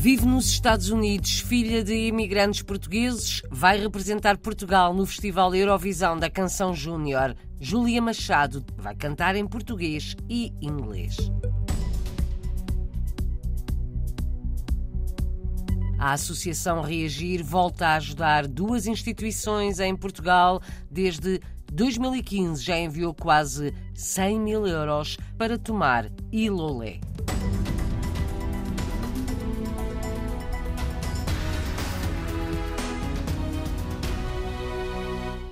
Vive nos Estados Unidos, filha de imigrantes portugueses, vai representar Portugal no Festival Eurovisão da Canção Júnior. Júlia Machado vai cantar em português e inglês. A Associação Reagir volta a ajudar duas instituições em Portugal. Desde 2015 já enviou quase 100 mil euros para tomar Ilolé.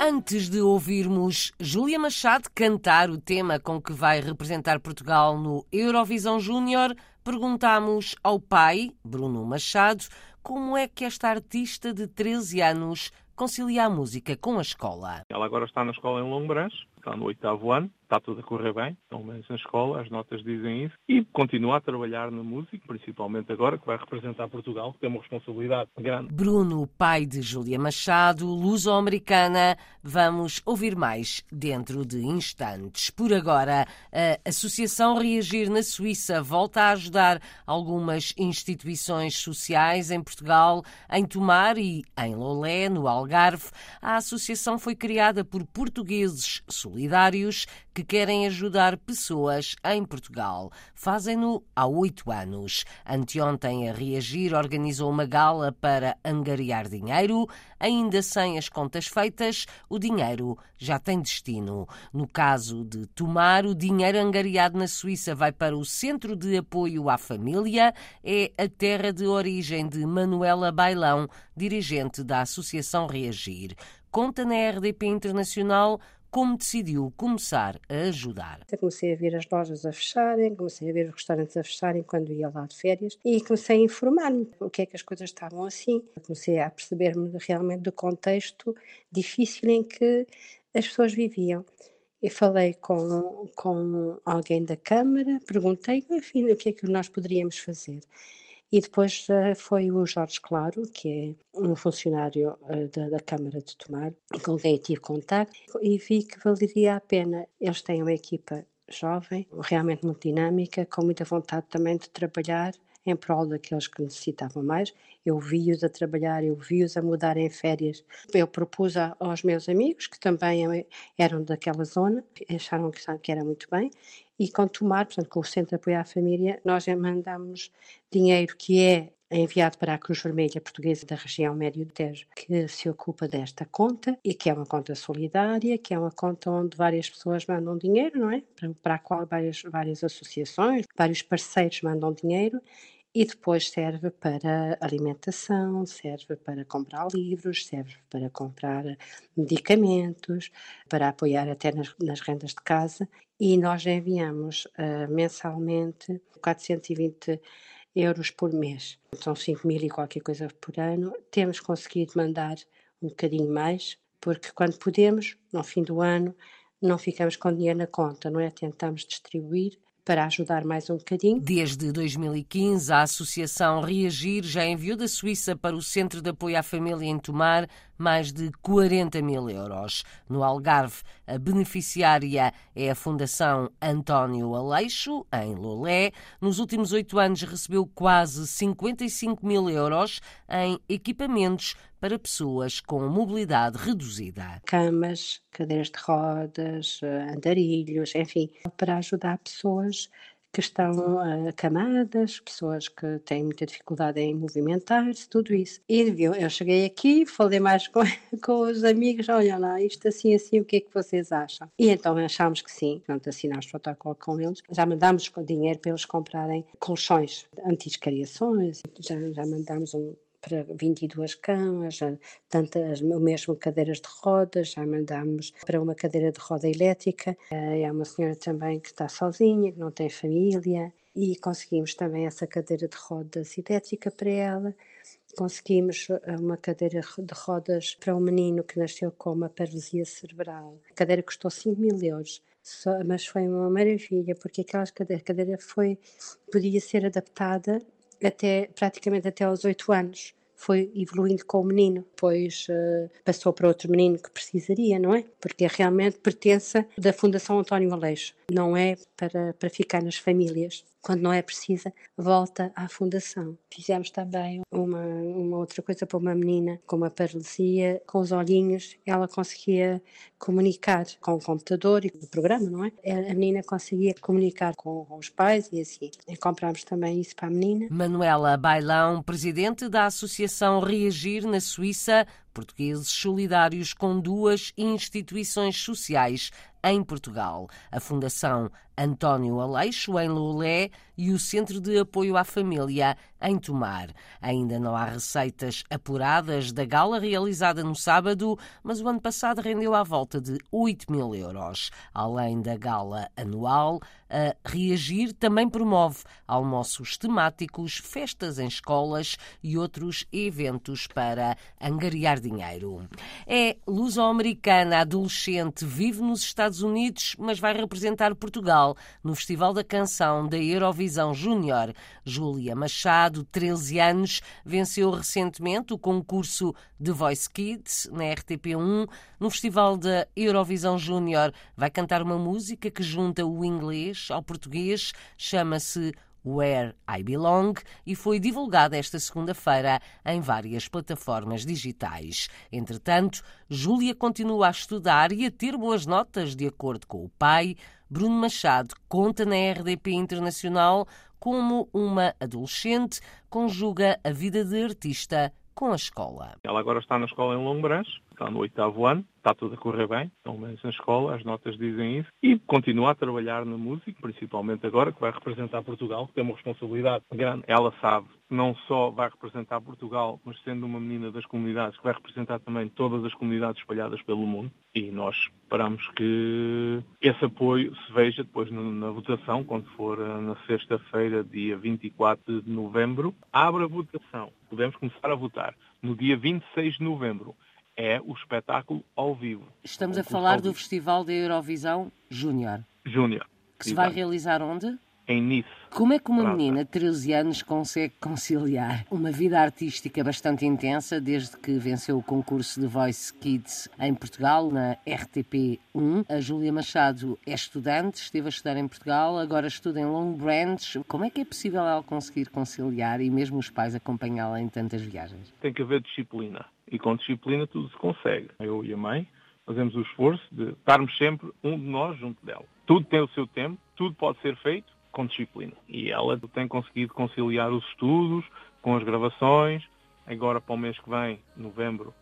Antes de ouvirmos Júlia Machado cantar o tema com que vai representar Portugal no Eurovisão Júnior, perguntamos ao pai, Bruno Machado, como é que esta artista de 13 anos concilia a música com a escola. Ela agora está na escola em Lombranche, está no oitavo ano, está tudo a correr bem, estão bem na escola, as notas dizem isso, e continua a trabalhar na música, principalmente agora, que vai representar Portugal, que tem uma responsabilidade grande. Bruno, pai de Júlia Machado, luso-americana, vamos ouvir mais dentro de instantes. Por agora, a Associação Reagir na Suíça volta a ajudar algumas instituições sociais em Portugal, em Tomar e em Lolé, no Algarve. A associação foi criada por portugueses solidários que querem ajudar pessoas em Portugal. Fazem-no há oito anos. Anteontem, a Reagir organizou uma gala para angariar dinheiro. Ainda sem as contas feitas, o dinheiro já tem destino. No caso de Tomar, o dinheiro angariado na Suíça vai para o Centro de Apoio à Família. É a terra de origem de Manuela Bailão, dirigente da Associação Reagir. Conta na RDP Internacional como decidiu começar a ajudar. Eu comecei a ver as lojas a fecharem, comecei a ver os restaurantes a fecharem quando ia lá de férias e comecei a informar-me o que é que as coisas estavam assim. comecei a perceber-me realmente do contexto difícil em que as pessoas viviam. E falei com, com alguém da Câmara, perguntei, enfim, o que é que nós poderíamos fazer. E depois uh, foi o Jorge Claro, que é um funcionário uh, da, da, Câmara de Tomar, com quem tive contato, e vi que valeria a pena. Eles têm uma equipa jovem, realmente muito dinâmica, com muita vontade também de trabalhar em prol daqueles que necessitavam mais. Eu vi-os a trabalhar, eu vi-os a mudar em férias. Eu propus aos meus amigos, que também eram daquela zona, acharam que era muito bem, e com Tomar, portanto, com o Centro de Apoio à Família, nós mandamos dinheiro que é enviado para a Cruz Vermelha Portuguesa da região Médio Tejo, que se ocupa desta conta e que é uma conta solidária, que é uma conta onde várias pessoas mandam dinheiro, não é? Para, para a qual várias, várias associações, vários parceiros mandam dinheiro e depois serve para alimentação, serve para comprar livros, serve para comprar medicamentos, para apoiar até nas, nas rendas de casa e nós enviamos uh, mensalmente 420 euros por mês. São 5 mil e qualquer coisa por ano. Temos conseguido mandar um bocadinho mais, porque quando podemos, no fim do ano, não ficamos com dinheiro na conta, não é? Tentamos distribuir para ajudar mais um bocadinho. Desde 2015, a Associação Reagir já enviou da Suíça para o Centro de Apoio à Família em Tomar mais de 40 mil euros. No Algarve, a beneficiária é a Fundação António Aleixo, em Lolé. Nos últimos oito anos recebeu quase 55 mil euros em equipamentos para pessoas com mobilidade reduzida. Camas, cadeiras de rodas, andarilhos, enfim, para ajudar pessoas que estão acamadas, pessoas que têm muita dificuldade em movimentar-se, tudo isso. E eu cheguei aqui, falei mais com, com os amigos, olha lá, isto assim, assim, o que é que vocês acham? E então achámos que sim, portanto assinámos protocolo com eles, já mandámos dinheiro para eles comprarem colchões anti-escariações, já, já mandámos um, para 22 camas, tantas, o mesmo cadeiras de rodas, já mandámos para uma cadeira de roda elétrica. Eh, é uma senhora também que está sozinha, que não tem família, e conseguimos também essa cadeira de rodas elétrica para ela. Conseguimos eh, uma cadeira de rodas para um menino que nasceu com uma paralisia cerebral. A cadeira custou 5 mil euros. Só, mas foi uma maravilha, porque aquela cadeira, cadeira foi, podia ser adaptada até praticamente até aos oito anos foi evoluindo com o menino, depois uh, passou para outro menino que precisaria, não é? Porque é realmente pertence da Fundação António Aleixo, não é para, para ficar nas famílias. Quando não é precisa, volta à fundação. Fizemos também uma, uma outra coisa para uma menina com uma paralisia, com os olhinhos, ela conseguia comunicar com o computador e com o programa, não é? A menina conseguia comunicar com, os pais e assim. E comprámos também isso para a menina. Manuela Bailão, presidente da Associação Reagir na Suíça, portugueses solidários com duas instituições sociais em Portugal: a Fundação António Aleixo, em Loulé, e o Centro de Apoio à Família, em Tomar. Ainda não há receitas apuradas da gala realizada no sábado, mas o ano passado rendeu à volta de 8 mil euros. Além da gala anual, a Reagir também promove almoços temáticos, festas em escolas e outros eventos para angariar dinheiro. É luso-americana, adolescente, vive nos Estados Unidos, mas vai representar Portugal no Festival da Canção da Eurovisão Júnior. Júlia Machado, 13 anos, venceu recentemente o concurso The Voice Kids na RTP1. No Festival da Eurovisão Júnior vai cantar uma música que junta o inglês ao português, chama-se Where I Belong e foi divulgada esta segunda-feira em várias plataformas digitais. Entretanto, Júlia continua a estudar e a ter boas notas, de acordo com o pai. Bruno Machado conta na RDP Internacional como uma adolescente conjuga a vida de artista com a escola. Ela agora está na escola em Lombranche, está no oitavo ano, está tudo a correr bem, estão bem na escola, as notas dizem isso, e continua a trabalhar na música, principalmente agora, que vai representar Portugal, que tem uma responsabilidade grande. Ela sabe que não só vai representar Portugal, mas sendo uma menina das comunidades, que vai representar também todas as comunidades espalhadas pelo mundo, e nós esperamos que esse apoio se veja depois na votação, quando for eh, na sexta-feira, dia 24 de novembro. Abre a votação, podemos começar a votar no dia 26 de novembro é o espetáculo ao vivo. Estamos a falar do Festival da Eurovisão Júnior. Júnior. Que se vai realizar onde? Em Nice. Como é que uma menina de 13 anos consegue conciliar uma vida artística bastante intensa desde que venceu o concurso de Voice Kids em Portugal, na RTP1? A Júlia Machado é estudante, esteve a estudar em Portugal, agora estuda em Long Branch. Como é que é possível ela conseguir conciliar e mesmo os pais acompanhá-la em tantas viagens? Tem que haver disciplina e com disciplina tudo se consegue. Eu e a mãe fazemos o esforço de estarmos sempre um de nós junto dela. Tudo tem o seu tempo, tudo pode ser feito com disciplina. E ela tem conseguido conciliar os estudos com as gravações. Agora, para o mês que vem, novembro,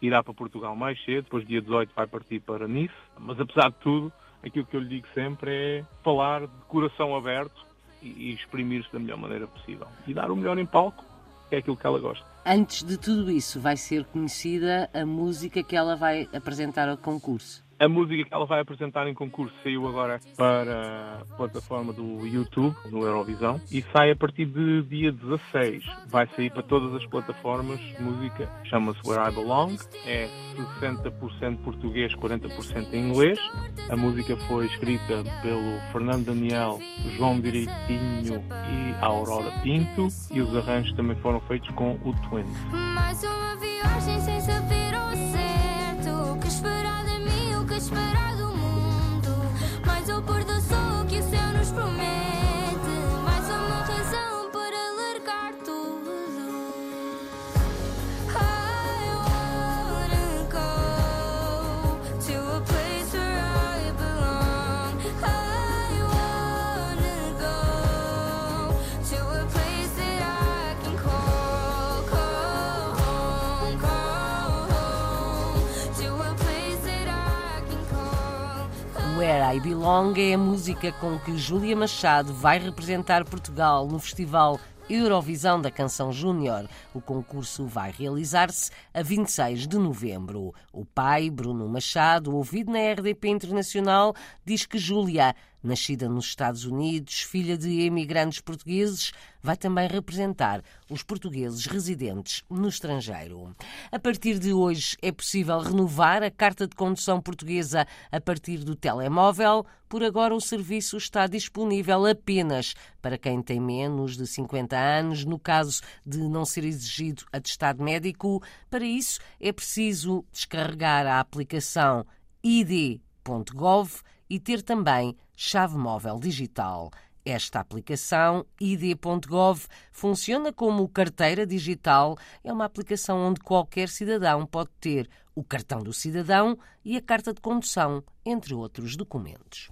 irá para Portugal mais cedo. Depois, dia 18, vai partir para Nice. Mas, apesar de tudo, aquilo que eu lhe digo sempre é falar de coração aberto e exprimir-se da melhor maneira possível. E dar o melhor em palco, é aquilo que ela gosta. Antes de tudo isso, vai ser conhecida a música que ela vai apresentar ao concurso. A música que ela vai apresentar em concurso saiu agora para a plataforma do YouTube, no Eurovisão, e sai a partir de dia 16. Vai sair para todas as plataformas música, chama-se Where I Belong, é 60% português, 40% em inglês. A música foi escrita pelo Fernando Daniel, João Direitinho e Aurora Pinto, e os arranjos também foram feitos com o Twins. Mais uma viagem sem saber I Belong é a música com que Júlia Machado vai representar Portugal no Festival Eurovisão da Canção Júnior. O concurso vai realizar-se a 26 de novembro. O pai, Bruno Machado, ouvido na RDP Internacional, diz que Júlia, nascida nos Estados Unidos, filha de emigrantes portugueses, vai também representar os portugueses residentes no estrangeiro. A partir de hoje é possível renovar a carta de condução portuguesa a partir do telemóvel. Por agora, o serviço está disponível apenas para quem tem menos de 50 anos, no caso de não ser exigido atestado médico. Para isso, é preciso descarregar a aplicação id.gov e ter também chave móvel digital. Esta aplicação, id.gov, funciona como carteira digital. É uma aplicação onde qualquer cidadão pode ter o cartão do cidadão e a carta de condução, entre outros documentos.